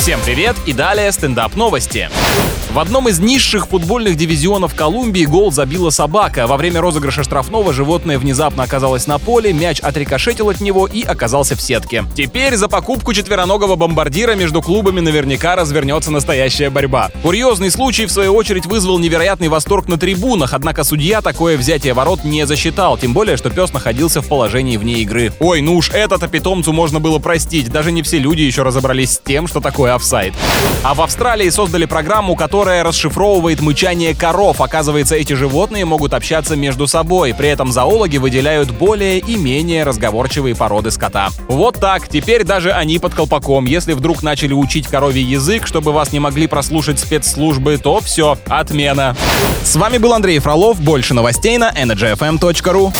Всем привет и далее стендап новости. В одном из низших футбольных дивизионов Колумбии гол забила собака. Во время розыгрыша штрафного животное внезапно оказалось на поле, мяч отрикошетил от него и оказался в сетке. Теперь за покупку четвероногого бомбардира между клубами наверняка развернется настоящая борьба. Курьезный случай, в свою очередь, вызвал невероятный восторг на трибунах, однако судья такое взятие ворот не засчитал, тем более, что пес находился в положении вне игры. Ой, ну уж это-то питомцу можно было простить, даже не все люди еще разобрались с тем, что такое офсайд. А в Австралии создали программу, которая расшифровывает мычание коров. Оказывается, эти животные могут общаться между собой. При этом зоологи выделяют более и менее разговорчивые породы скота. Вот так. Теперь даже они под колпаком. Если вдруг начали учить коровий язык, чтобы вас не могли прослушать спецслужбы, то все, отмена. С вами был Андрей Фролов. Больше новостей на energyfm.ru.